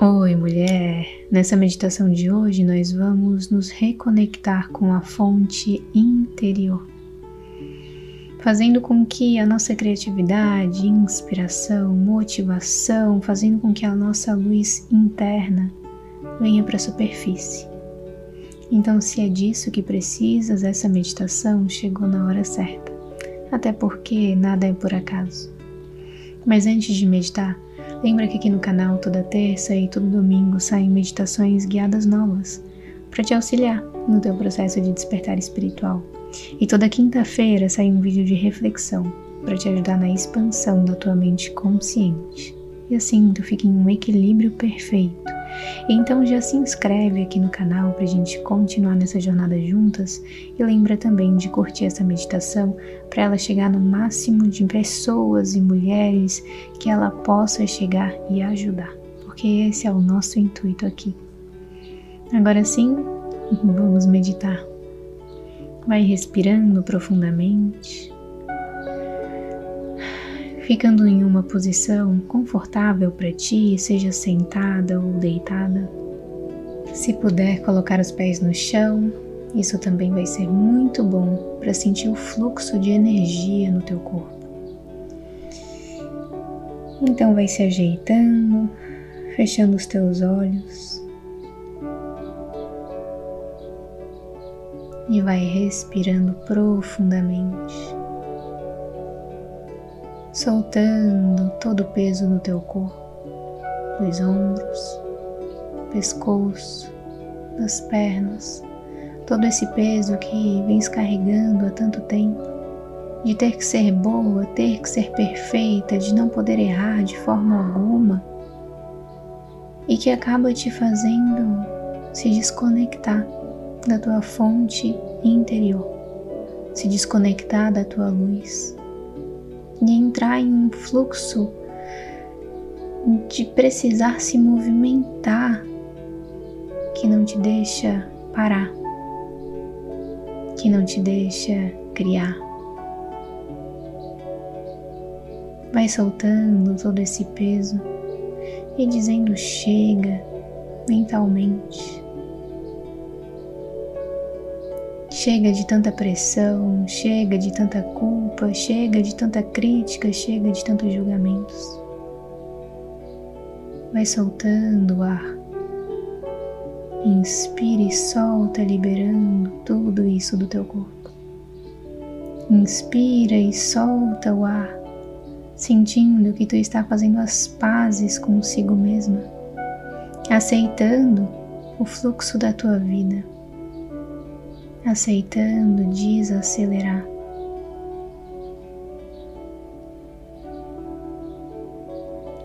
Oi, mulher! Nessa meditação de hoje, nós vamos nos reconectar com a fonte interior, fazendo com que a nossa criatividade, inspiração, motivação, fazendo com que a nossa luz interna venha para a superfície. Então, se é disso que precisas, essa meditação chegou na hora certa, até porque nada é por acaso. Mas antes de meditar, Lembra que aqui no canal toda terça e todo domingo saem meditações guiadas novas para te auxiliar no teu processo de despertar espiritual. E toda quinta-feira sai um vídeo de reflexão para te ajudar na expansão da tua mente consciente. E assim tu fica em um equilíbrio perfeito então já se inscreve aqui no canal para a gente continuar nessa jornada juntas e lembra também de curtir essa meditação para ela chegar no máximo de pessoas e mulheres que ela possa chegar e ajudar, porque esse é o nosso intuito aqui. Agora sim, vamos meditar. Vai respirando profundamente ficando em uma posição confortável para ti, seja sentada ou deitada. Se puder colocar os pés no chão, isso também vai ser muito bom para sentir o fluxo de energia no teu corpo. Então vai se ajeitando, fechando os teus olhos. E vai respirando profundamente soltando todo o peso no teu corpo, dos ombros, pescoço, das pernas, todo esse peso que vens carregando há tanto tempo, de ter que ser boa, ter que ser perfeita, de não poder errar de forma alguma, e que acaba te fazendo se desconectar da tua fonte interior, se desconectar da tua luz, e entrar em um fluxo de precisar se movimentar que não te deixa parar, que não te deixa criar. Vai soltando todo esse peso e dizendo chega mentalmente. Chega de tanta pressão, chega de tanta culpa, chega de tanta crítica, chega de tantos julgamentos. Vai soltando o ar. Inspira e solta, liberando tudo isso do teu corpo. Inspira e solta o ar, sentindo que tu está fazendo as pazes consigo mesma, aceitando o fluxo da tua vida aceitando desacelerar.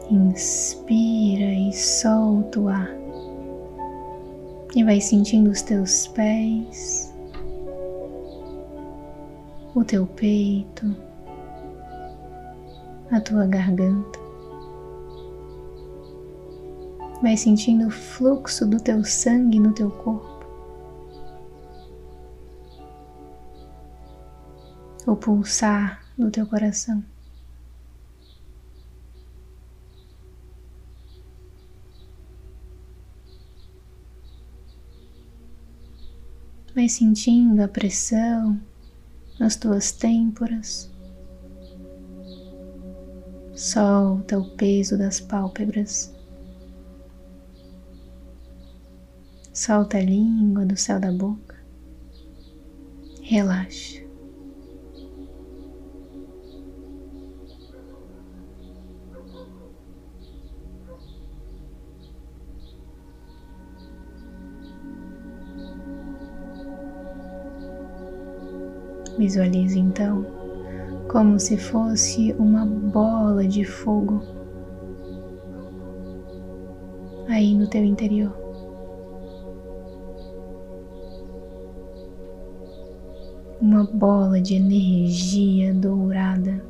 Inspira e solta o ar. E vai sentindo os teus pés, o teu peito, a tua garganta. Vai sentindo o fluxo do teu sangue no teu corpo. O pulsar do teu coração. Vai sentindo a pressão nas tuas têmporas. Solta o peso das pálpebras. Solta a língua do céu da boca. Relaxa. Visualize então como se fosse uma bola de fogo aí no teu interior. Uma bola de energia dourada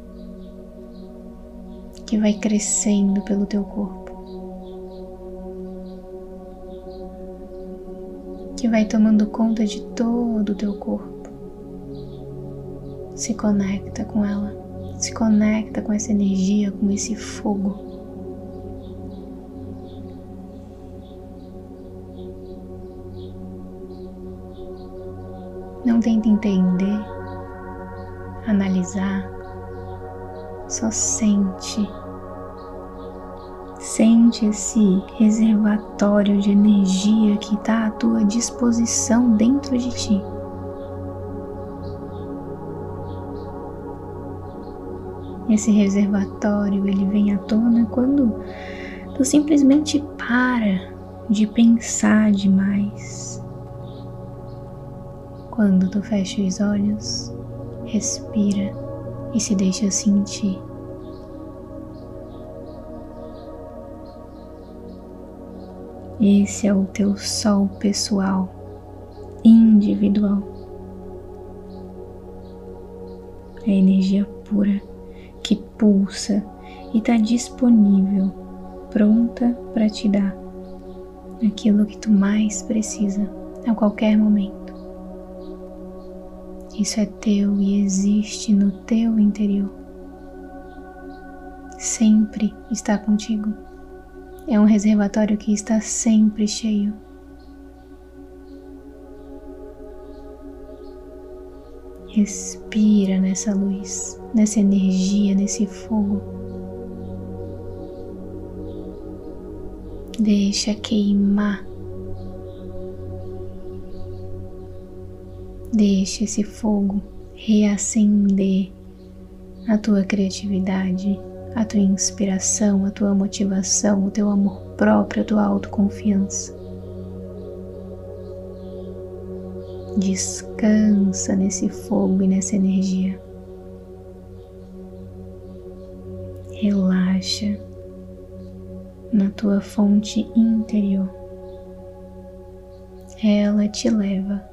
que vai crescendo pelo teu corpo, que vai tomando conta de todo o teu corpo se conecta com ela, se conecta com essa energia, com esse fogo. Não tenta entender, analisar, só sente. Sente esse reservatório de energia que está à tua disposição dentro de ti. Esse reservatório ele vem à tona quando tu simplesmente para de pensar demais. Quando tu fecha os olhos, respira e se deixa sentir. Esse é o teu sol pessoal, individual. É energia pura pulsa e está disponível, pronta para te dar aquilo que tu mais precisa a qualquer momento. Isso é teu e existe no teu interior. Sempre está contigo. É um reservatório que está sempre cheio. Respira nessa luz, nessa energia, nesse fogo. Deixa queimar. Deixa esse fogo reacender a tua criatividade, a tua inspiração, a tua motivação, o teu amor próprio, a tua autoconfiança. Descansa nesse fogo e nessa energia. Relaxa na tua fonte interior. Ela te leva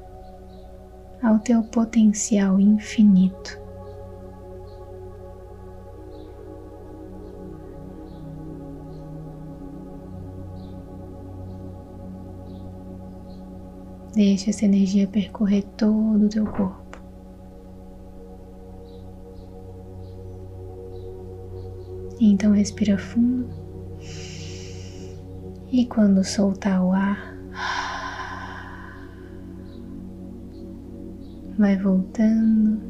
ao teu potencial infinito. Deixa essa energia percorrer todo o teu corpo. Então respira fundo. E quando soltar o ar, vai voltando,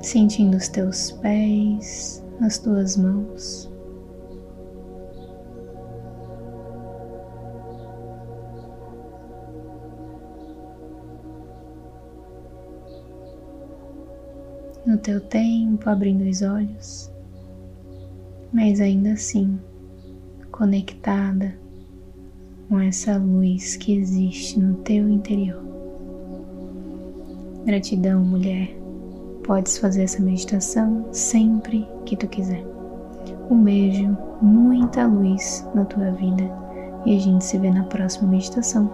sentindo os teus pés, as tuas mãos. Teu tempo, abrindo os olhos, mas ainda assim conectada com essa luz que existe no teu interior. Gratidão, mulher. Podes fazer essa meditação sempre que tu quiser. Um beijo, muita luz na tua vida e a gente se vê na próxima meditação.